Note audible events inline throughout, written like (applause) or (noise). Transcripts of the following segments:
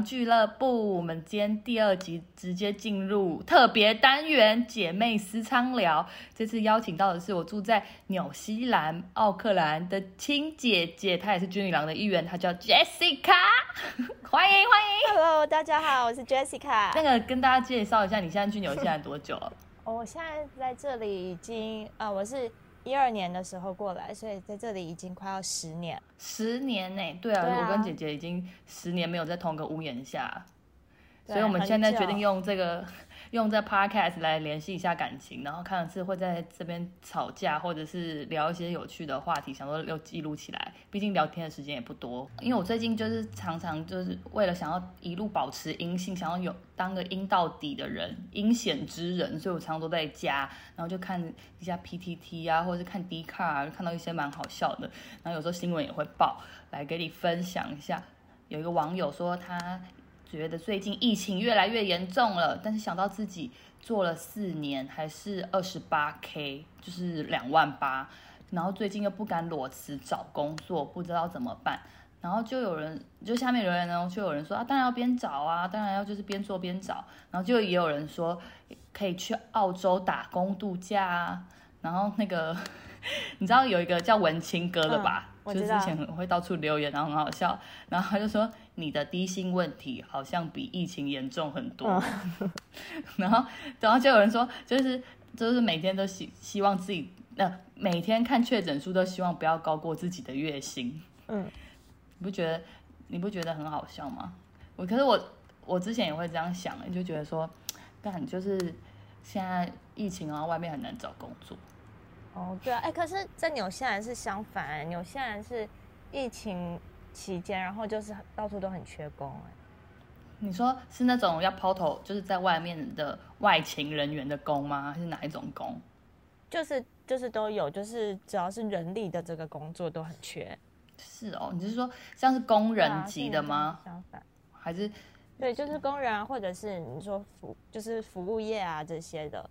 郎俱乐部。我们今天第二集直接进入特别单元姐妹私仓聊。这次邀请到的是我住在纽西兰奥克兰的亲姐姐，她也是军女郎的一员，她叫 Jessica。(laughs) 欢迎欢迎，Hello，大家好，我是 Jessica。那个跟大家介绍一下，你现在去纽西兰多久了？(laughs) 我现在在这里已经啊，我是。一二年的时候过来，所以在这里已经快要十年。十年呢？对啊，我跟姐姐已经十年没有在同个屋檐下，所以我们现在决定用这个。用这 podcast 来联系一下感情，然后看是会在这边吵架，或者是聊一些有趣的话题，想说又记录起来。毕竟聊天的时间也不多。因为我最近就是常常就是为了想要一路保持阴性，想要有当个阴到底的人，阴险之人，所以我常常都在家，然后就看一下 PTT 啊，或者是看 d 卡啊，看到一些蛮好笑的。然后有时候新闻也会报，来给你分享一下。有一个网友说他。觉得最近疫情越来越严重了，但是想到自己做了四年还是二十八 k，就是两万八，然后最近又不敢裸辞找工作，不知道怎么办。然后就有人，就下面留言呢，就有人说啊，当然要边找啊，当然要就是边做边找。然后就也有人说可以去澳洲打工度假啊。然后那个 (laughs) 你知道有一个叫文青哥的吧？就之前很会到处留言，然后很好笑。然后他就说。你的低薪问题好像比疫情严重很多，(laughs) 然后，然后就有人说，就是就是每天都希希望自己，那每天看确诊数都希望不要高过自己的月薪。嗯，你不觉得你不觉得很好笑吗？我可是我我之前也会这样想，就觉得说，但就是现在疫情啊，外面很难找工作。哦，对啊，哎，可是在纽西兰是相反，纽西兰是疫情。期间，然后就是到处都很缺工哎。你说是那种要抛头，就是在外面的外勤人员的工吗？还是哪一种工？就是就是都有，就是只要是人力的这个工作都很缺。是哦，你是说像是工人级的吗？相反，还是对，就是工人啊，或者是你说服，就是服务业啊这些的。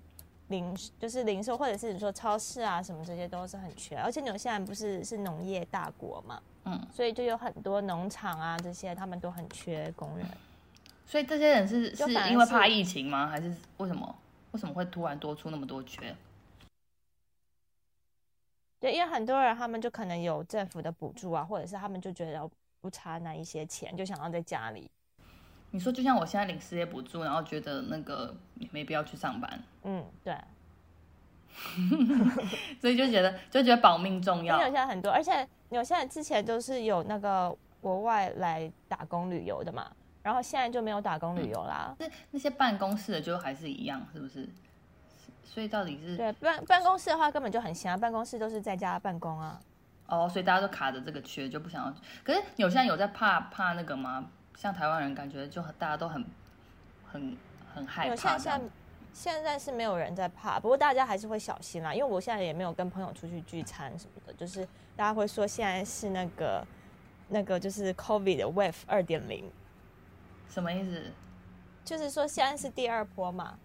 零就是零售，或者是你说超市啊什么这些都是很缺，而且纽西兰不是是农业大国嘛，嗯，所以就有很多农场啊这些，他们都很缺工人。所以这些人是是因为怕疫情吗？还是为什么？为什么会突然多出那么多缺？对，因为很多人他们就可能有政府的补助啊，或者是他们就觉得不差那一些钱，就想要在家里。你说就像我现在领失业补助，然后觉得那个没必要去上班。嗯，对。(laughs) 所以就觉得就觉得保命重要。纽西兰很多，而且纽西兰之前都是有那个国外来打工旅游的嘛，然后现在就没有打工旅游啦。那那些办公室的就还是一样，是不是？所以到底是对办办公室的话根本就很闲啊，办公室都是在家办公啊。哦，所以大家都卡着这个缺，就不想要。可是纽西兰有在怕怕那个吗？像台湾人感觉就大家都很很很害怕。现在现在是没有人在怕，不过大家还是会小心啦。因为我现在也没有跟朋友出去聚餐什么的，就是大家会说现在是那个那个就是 COVID 的 Wave 二点零，什么意思？就是说现在是第二波嘛，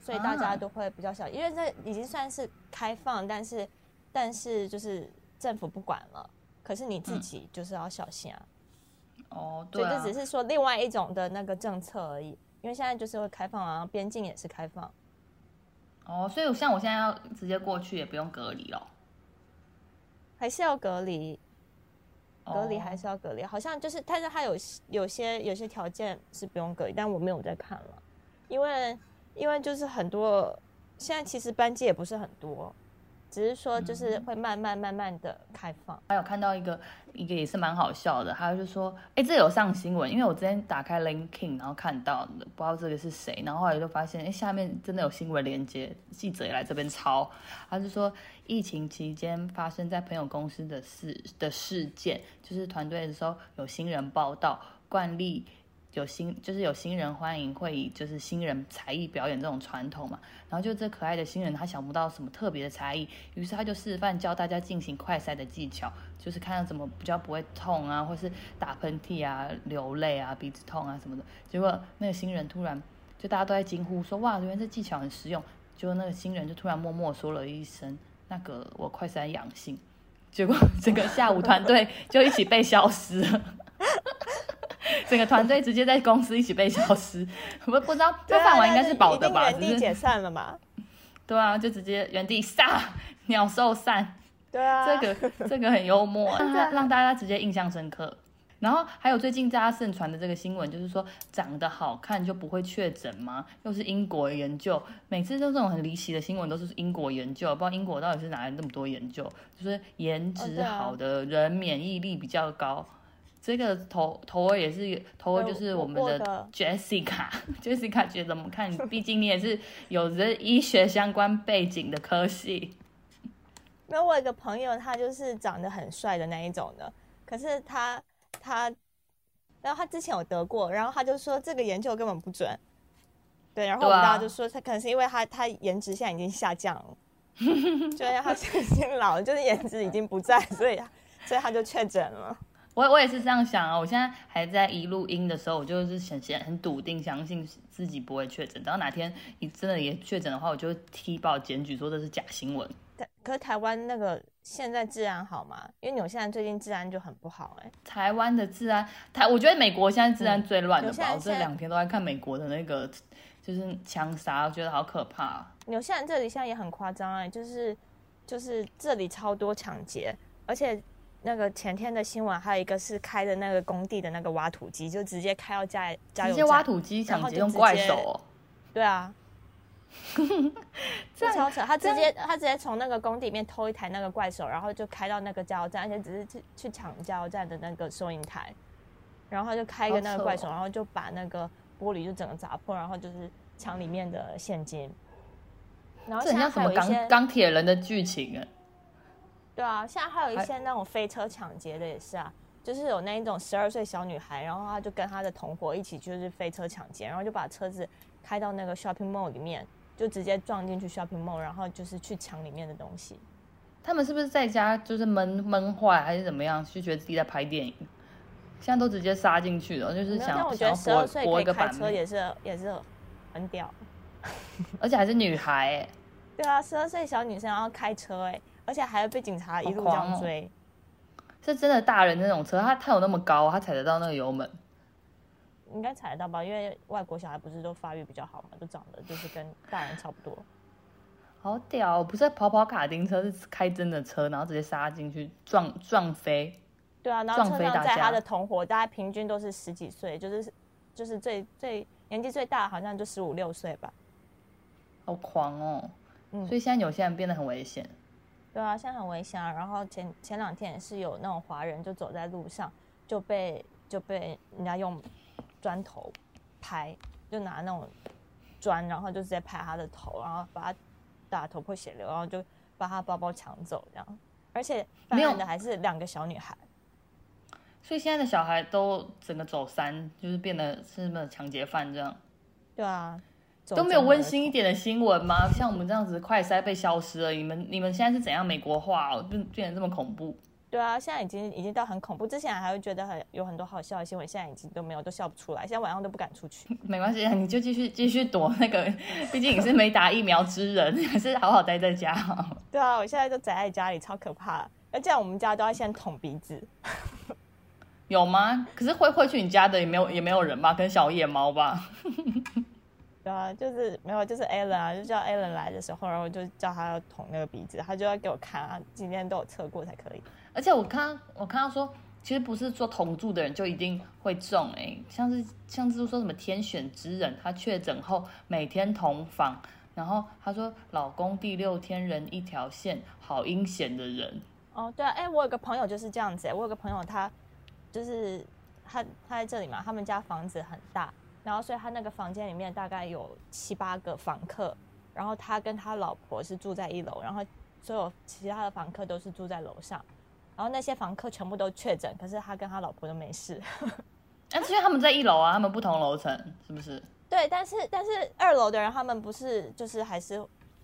所以大家都会比较小，因为这已经算是开放，但是但是就是政府不管了，可是你自己就是要小心啊。哦，对，这只是说另外一种的那个政策而已，因为现在就是会开放啊，边境也是开放。哦，所以像我现在要直接过去也不用隔离了，还是要隔离，隔离还是要隔离，好像就是，但是它有有些有些条件是不用隔离，但我没有在看了，因为因为就是很多现在其实班机也不是很多。只是说，就是会慢慢慢慢的开放。还有看到一个一个也是蛮好笑的，他就说，哎，这有上新闻，因为我之前打开 LinkedIn，然后看到的，不知道这个是谁，然后后来就发现，哎，下面真的有新闻连接，记者也来这边抄。他就说，疫情期间发生在朋友公司的事的事件，就是团队的时候有新人报道，惯例。有新就是有新人欢迎会以就是新人才艺表演这种传统嘛，然后就这可爱的新人他想不到什么特别的才艺，于是他就示范教大家进行快塞的技巧，就是看怎么比较不会痛啊，或是打喷嚏啊、流泪啊、鼻子痛啊什么的。结果那个新人突然就大家都在惊呼说哇，原来这技巧很实用。结果那个新人就突然默默说了一声那个我快塞阳性，结果整个下午团队就一起被消失了。整个团队直接在公司一起被消失。我不知道 (laughs) 这饭碗应该是保的吧？原地解散了嘛？对啊，就直接原地撒，鸟兽散。对啊，这个这个很幽默，(laughs) 让让大家直接印象深刻。然后还有最近大家盛传的这个新闻，就是说长得好看就不会确诊吗？又是英国研究，每次都这种很离奇的新闻都是英国研究，不知道英国到底是哪来那么多研究，就是颜值好的人免疫力比较高。这个头头儿也是头儿，就是我们的 Jessica，Jessica (laughs) 觉得怎么看？(laughs) 毕竟你也是有着医学相关背景的科系。因为我有个朋友，他就是长得很帅的那一种的，可是他。他，然后他之前有得过，然后他就说这个研究根本不准，对，然后我们大家就说他可能是因为他他颜值现在已经下降了，就因为他已经老了，就是颜值已经不在，所以所以他就确诊了。我我也是这样想啊，我现在还在一录音的时候，我就是很很很笃定相信自己不会确诊，等到哪天你真的也确诊的话，我就踢爆检举说这是假新闻。可是台湾那个现在治安好吗？因为纽西兰最近治安就很不好哎。台湾的治安，台我觉得美国现在治安最乱的吧。我这两天都在看美国的那个，就是枪杀，我觉得好可怕。纽西兰这里现在也很夸张哎，就是就是这里超多抢劫，而且那个前天的新闻还有一个是开的那个工地的那个挖土机，就直接开到加加油站，直接挖土机抢劫用怪手。哦对啊。(laughs) 这超扯！他直接他直接从那个工地里面偷一台那个怪手，然后就开到那个加油站，而且只是去去抢加油站的那个收银台，然后他就开一个那个怪手，然后就把那个玻璃就整个砸破，然后就是抢里面的现金。然后这像什么钢钢铁人的剧情啊？对啊，现在还有一些那种飞车抢劫的也是啊，就是有那一种十二岁小女孩，然后她就跟她的同伙一起就是飞车抢劫，然后就把车子开到那个 shopping mall 里面。就直接撞进去 shopping mall，然后就是去抢里面的东西。他们是不是在家就是闷闷坏还是怎么样？就觉得自己在拍电影，现在都直接杀进去了，就是想想博博一个版车也是也是很屌，(laughs) 而且还是女孩。对啊，十二岁小女生要开车哎，而且还要被警察一路这样追。是真的大人那种车，他他有那么高，他踩得到那个油门。应该踩得到吧，因为外国小孩不是都发育比较好嘛，就长得就是跟大人差不多。好屌，不是跑跑卡丁车，是开真的车，然后直接杀进去撞撞飞。对啊，然后车上载他的同伙，大概平均都是十几岁，就是就是最最年纪最大好像就十五六岁吧。好狂哦！嗯，所以现在有些人变得很危险。对啊，现在很危险啊。然后前前两天也是有那种华人就走在路上就被就被人家用。砖头拍，就拿那种砖，然后就直接拍他的头，然后把他打头破血流，然后就把他包包抢走，这样。而且犯案的还是两个小女孩，所以现在的小孩都整个走三，就是变得是什么抢劫犯这样。对啊，都没有温馨一点的新闻吗？像我们这样子快筛被消失了，你们你们现在是怎样美国化哦，变变得这么恐怖？对啊，现在已经已经到很恐怖。之前还会觉得很有很多好笑的新闻，现在已经都没有，都笑不出来。现在晚上都不敢出去。(laughs) 没关系，你就继续继续躲那个，毕竟你是没打疫苗之人，(laughs) 还是好好待在家。(laughs) 对啊，我现在都宅在家里，超可怕。那这样我们家都要先捅鼻子。有吗？可是会会去你家的也没有也没有人吧？跟小野猫吧。对啊，就是没有，就是 Allen 啊，就叫 Allen 来的时候，然后就叫他要捅那个鼻子，他就要给我看啊，今天都有测过才可以。而且我看我看到说，其实不是说同住的人就一定会中哎，像是像是说什么天选之人，他确诊后每天同房，然后他说老公第六天人一条线，好阴险的人。哦，对啊，哎，我有个朋友就是这样子，我有个朋友他就是他他在这里嘛，他们家房子很大，然后所以他那个房间里面大概有七八个房客，然后他跟他老婆是住在一楼，然后所有其他的房客都是住在楼上。然后那些房客全部都确诊，可是他跟他老婆都没事。(laughs) 那因为他们在一楼啊，他们不同楼层，是不是？对，但是但是二楼的人他们不是，就是还是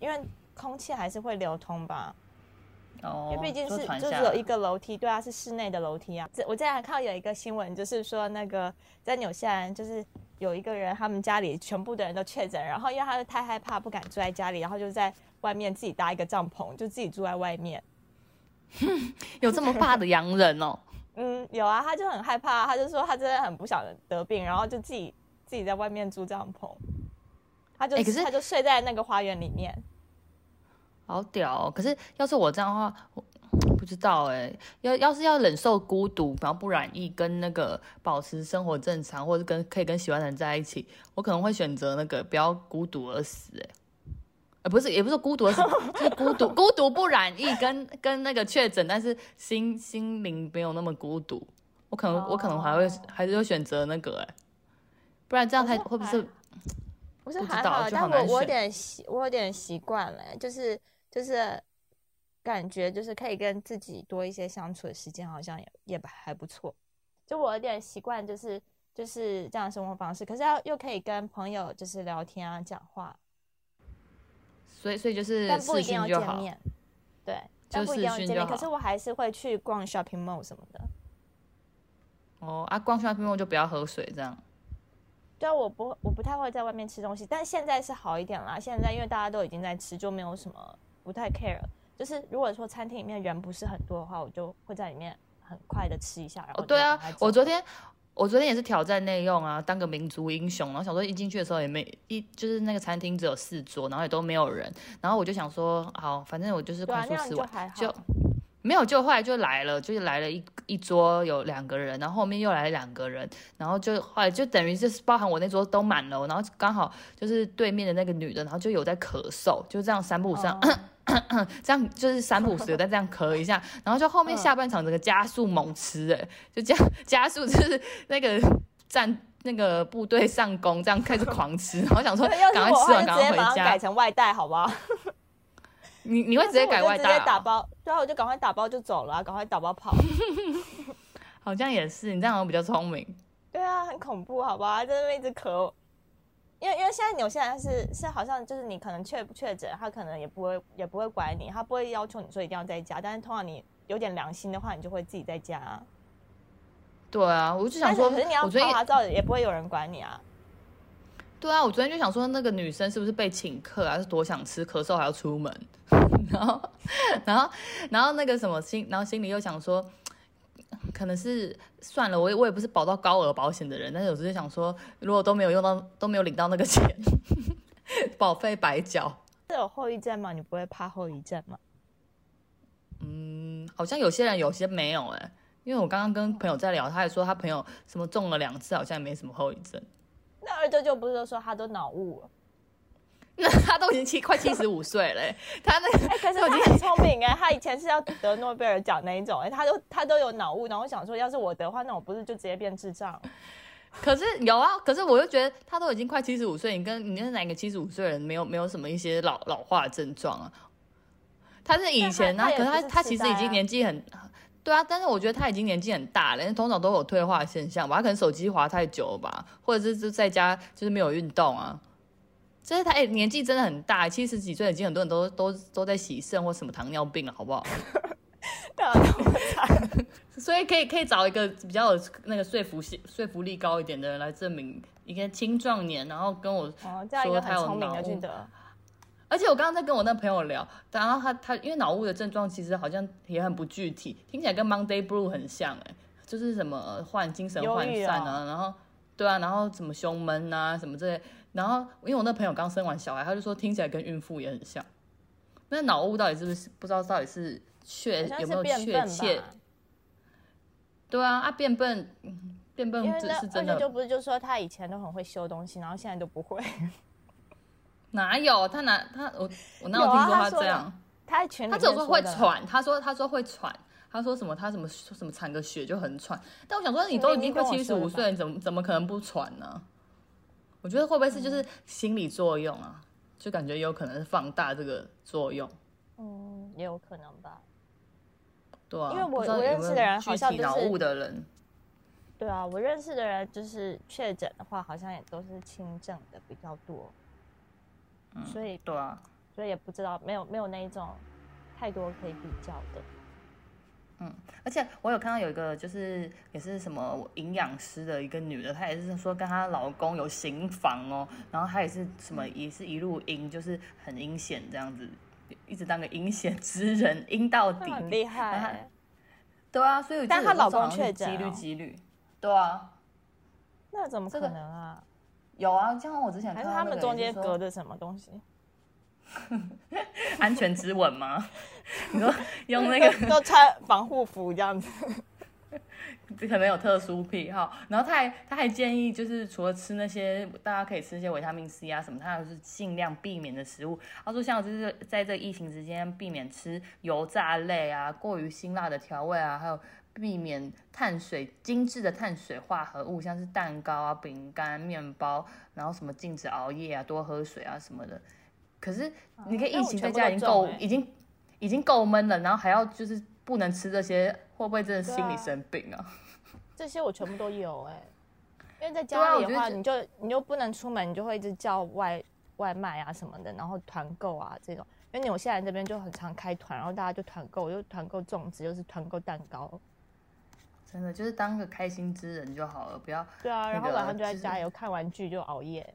因为空气还是会流通吧？哦，因为毕竟是就是有一个楼梯，对啊，是室内的楼梯啊。这我之前还看到有一个新闻，就是说那个在纽西兰，就是有一个人他们家里全部的人都确诊，然后因为他太害怕，不敢住在家里，然后就在外面自己搭一个帐篷，就自己住在外面。(laughs) 有这么怕的洋人哦？嗯，有啊，他就很害怕，他就说他真的很不想得病，然后就自己自己在外面租帐篷，他就可是他就睡在那个花园里面，好屌。可是要是我这样的话，我不知道哎，要要是要忍受孤独，然后不染疫，跟那个保持生活正常，或者跟可以跟喜欢的人在一起，我可能会选择那个不要孤独而死哎。不是，也不是孤独，是就是孤独，孤独不染疫，跟跟那个确诊，但是心心灵没有那么孤独。我可能我可能还会还是会选择那个哎，不然这样太会不会？不是还好，但我我有点习我有点习惯了，就是就是感觉就是可以跟自己多一些相处的时间，好像也也还不错。就我有点习惯，就是就是这样的生活方式，可是要又可以跟朋友就是聊天啊，讲话。所以，所以就是但不一定要见面，对，但不一定要见面。可是我还是会去逛 shopping mall 什么的。哦啊，逛 shopping mall 就不要喝水这样。对啊，我不我不太会在外面吃东西，但现在是好一点啦。现在因为大家都已经在吃，就没有什么不太 care。就是如果说餐厅里面人不是很多的话，我就会在里面很快的吃一下。哦，对啊，我昨天。我昨天也是挑战内用啊，当个民族英雄。然后想说一进去的时候也没一，就是那个餐厅只有四桌，然后也都没有人。然后我就想说，好，反正我就是快速吃完，就没有。就后来就来了，就是来了一一桌有两个人，然后后面又来了两个人，然后就后来就等于就是包含我那桌都满了。然后刚好就是对面的那个女的，然后就有在咳嗽，就这样三步上。(coughs) 这样就是三不五时再这样咳一下，然后就后面下半场整个加速猛吃，哎，就加加速就是那个战那个部队上攻，这样开始狂吃，然后想说 (laughs) 赶快吃完赶快回家，改成外带好不好？你你会直接改外带？直接打包，对啊，我就赶快打包就走了，赶快打包跑。(laughs) 好像也是，你这样好像比较聪明。对啊，很恐怖，好吧，在那边一直咳。因为因为现在纽西兰是是好像就是你可能确不确诊，他可能也不会也不会管你，他不会要求你说一定要在家，但是通常你有点良心的话，你就会自己在家。对啊，我就想说，可是你要拍拍照也不会有人管你啊。对啊，我昨天就想说，那个女生是不是被请客，还是多想吃咳嗽还要出门？(laughs) 然后然后然后那个什么心，然后心里又想说。可能是算了，我也我也不是保到高额保险的人，但是有时候想说，如果都没有用到，都没有领到那个钱，(laughs) 保费白缴。是有后遗症吗？你不会怕后遗症吗？嗯，好像有些人有些没有哎，因为我刚刚跟朋友在聊，他也说他朋友什么中了两次，好像也没什么后遗症。那二舅舅不是都说他都脑雾了？那 (laughs) 他都已经七快七十五岁了，他那个可是他很聪明哎，他以前是要得诺贝尔奖那一种哎，他都他都有脑雾，然后想说要是我的话，那我不是就直接变智障？可是有啊，可是我又觉得他都已经快七十五岁，你跟你是哪个七十五岁人没有没有什么一些老老化症状啊？他是以前呢，可是他他其实已经年纪很对啊，但是我觉得他已经年纪很大了，通常都有退化现象吧，他可能手机滑太久吧，或者是就在家就是没有运动啊。就是他哎，年纪真的很大，七十几岁已经很多人都都都在洗肾或什么糖尿病了，好不好？(laughs) 对啊，那么惨，所以可以可以找一个比较有那个说服性、说服力高一点的人来证明一个青壮年，然后跟我说他有脑雾。而且我刚刚在跟我那朋友聊，然后他他因为脑雾的症状其实好像也很不具体，听起来跟 Monday Blue 很像哎，就是什么患精神涣散啊，然后对啊，然后什么胸闷啊什么这些。然后，因为我那朋友刚生完小孩，他就说听起来跟孕妇也很像。那脑雾到底是不是不知道到底是确有没有确切？对啊，啊变笨，变笨只是真的。就不是就说他以前都很会修东西，然后现在都不会。哪有他哪他我我哪有听说他这样？他全他只有说会喘，他说他说会喘，他说什么他什么什么喘个血就很喘。但我想说你都已经快七十五岁，怎么怎么可能不喘呢？我觉得会不会是就是心理作用啊？就感觉有可能是放大这个作用。嗯，也有可能吧。对啊，因为我我认识的人好像脑雾的人。对啊，我认识的人就是确诊的话，好像也都是轻症的比较多。嗯，所以对啊，所以也不知道，没有没有那一种太多可以比较的。嗯，而且我有看到有一个，就是也是什么营养师的一个女的，她也是说跟她老公有行房哦，然后她也是什么也是一路阴，就是很阴险这样子，一直当个阴险之人，阴到底，很厉害。对啊，所以但她老公确诊，几率几率，对啊，那怎么可能啊？有啊，像我之前还是他们中间隔着什么东西？(laughs) 安全之吻吗？(laughs) 你说用那个 (laughs) 都穿防护服这样子，这可能有特殊癖好。然后他还他还建议，就是除了吃那些大家可以吃一些维他命 C 啊什么，他还是尽量避免的食物。他说像就是在这疫情之间，避免吃油炸类啊、过于辛辣的调味啊，还有。避免碳水精致的碳水化合物，像是蛋糕啊、饼干、面包，然后什么禁止熬夜啊、多喝水啊什么的。可是你看疫情在家已经够，已经已经够闷了，然后还要就是不能吃这些，会不会真的心理生病啊？(laughs) 这些我全部都有哎，因为在家里的话，你就你又不能出门，你就会一直叫外外卖啊什么的，然后团购啊这种。因为纽西兰这边就很常开团，然后大家就团购，又团购粽子，又是团购蛋糕。真的就是当个开心之人就好了，不要对啊，然后晚上就在加油，看完剧就熬夜。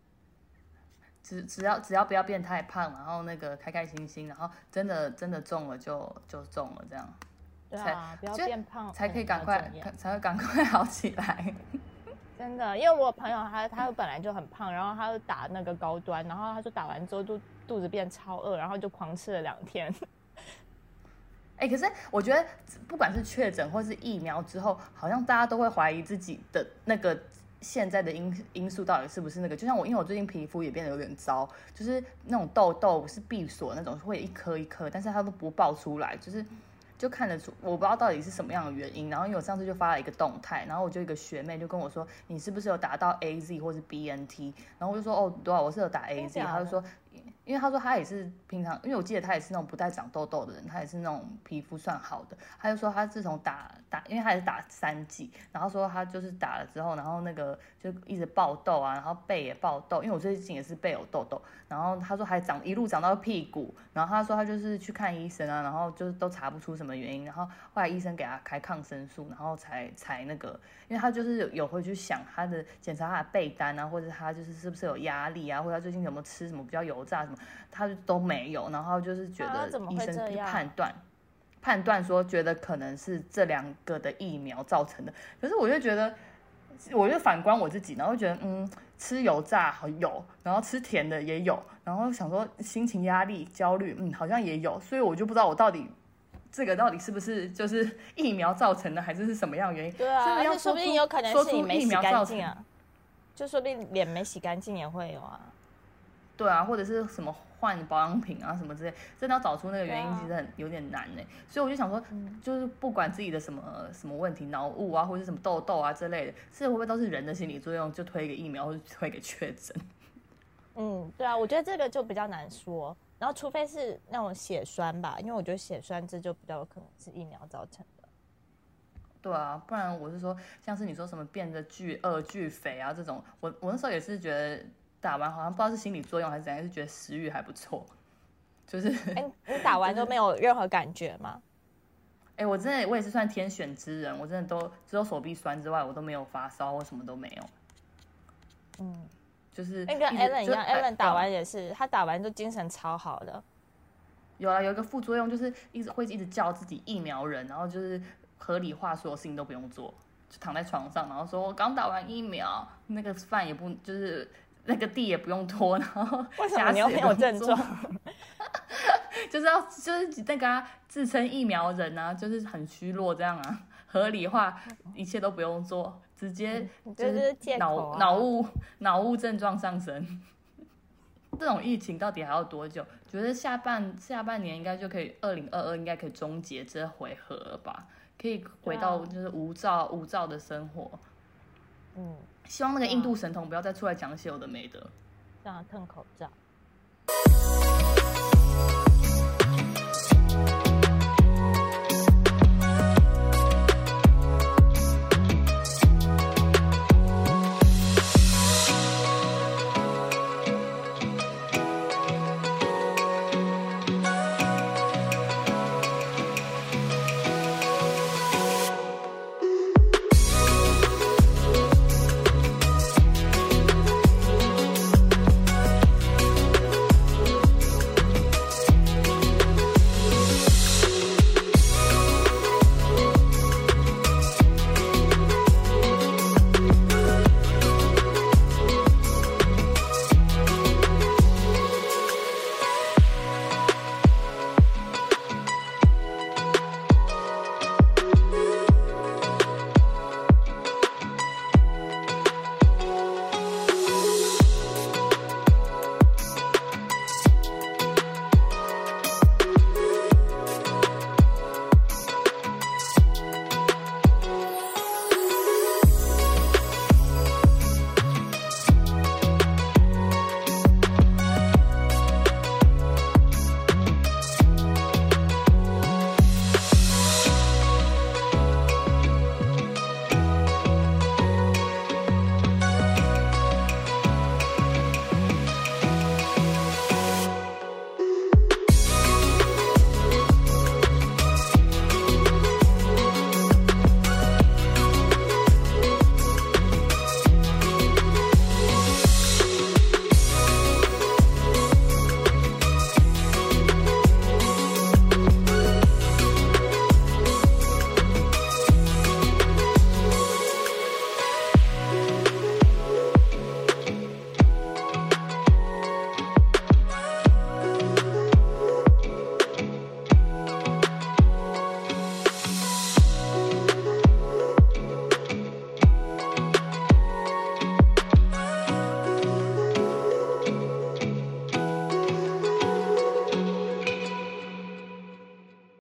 只只要只要不要变太胖，然后那个开开心心，然后真的真的中了就就中了这样。对啊，不要变胖才可以赶快才会赶快 (laughs) 好起来。真的，因为我朋友他他本来就很胖，然后他就打那个高端，然后他就打完之后肚肚子变超饿，然后就狂吃了两天。(laughs) 哎，可是我觉得，不管是确诊或是疫苗之后，好像大家都会怀疑自己的那个现在的因因素到底是不是那个。就像我，因为我最近皮肤也变得有点糟，就是那种痘痘是闭锁那种，会一颗一颗，但是它都不爆出来，就是就看得出，我不知道到底是什么样的原因。然后因为我上次就发了一个动态，然后我就一个学妹就跟我说，你是不是有打到 A Z 或是 B N T？然后我就说，哦，对啊，我是有打 A Z。她就说。因为他说他也是平常，因为我记得他也是那种不带长痘痘的人，他也是那种皮肤算好的。他就说他自从打打，因为他也是打三剂，然后说他就是打了之后，然后那个就一直爆痘啊，然后背也爆痘。因为我最近也是背有痘痘，然后他说还长一路长到屁股，然后他说他就是去看医生啊，然后就是都查不出什么原因，然后后来医生给他开抗生素，然后才才那个，因为他就是有有会去想他的检查他的背单啊，或者他就是是不是有压力啊，或者他最近有没有吃什么比较油炸。他都没有，然后就是觉得医生判断判断说，觉得可能是这两个的疫苗造成的。可是我就觉得，我就反观我自己，然后觉得嗯，吃油炸好有，然后吃甜的也有，然后想说心情压力焦虑，嗯，好像也有，所以我就不知道我到底这个到底是不是就是疫苗造成的，还是是什么样原因？对啊，而且说不定有可能是你没洗干净啊，就说不定脸没洗干净也会有啊。对啊，或者是什么换保养品啊什么之类，真的要找出那个原因，其实很有点难呢。所以我就想说，就是不管自己的什么什么问题，脑雾啊，或者是什么痘痘啊之类的，这会不会都是人的心理作用，就推给疫苗或者推给确诊？(laughs) 嗯，对啊，我觉得这个就比较难说。然后除非是那种血栓吧，因为我觉得血栓这就比较有可能是疫苗造成的。对啊，不然我是说，像是你说什么变得巨饿、巨肥啊这种，我我那时候也是觉得。打完好像不知道是心理作用还是怎样，是觉得食欲还不错，就是。哎，(laughs) 你打完都没有任何感觉吗？哎，我真的我也是算天选之人，我真的都只有手臂酸之外，我都没有发烧我什么都没有。嗯，就是那跟 Allen 一样，Allen 打完也是，他打完就精神超好的。有啊，有一个副作用就是一直会一直叫自己疫苗人，然后就是合理化所有事情都不用做，就躺在床上，然后说我刚打完疫苗，那个饭也不就是。那个地也不用拖，然后为什么你又没有症状？(laughs) 就是要就是那个自称疫苗人啊，就是很虚弱这样啊，合理化一切都不用做，直接就是脑脑雾脑雾症状上升。(laughs) 这种疫情到底还要多久？觉得下半下半年应该就可以，二零二二应该可以终结这回合了吧？可以回到就是无照无照的生活。嗯。希望那个印度神童不要再出来讲些有的没的，让他吞口罩。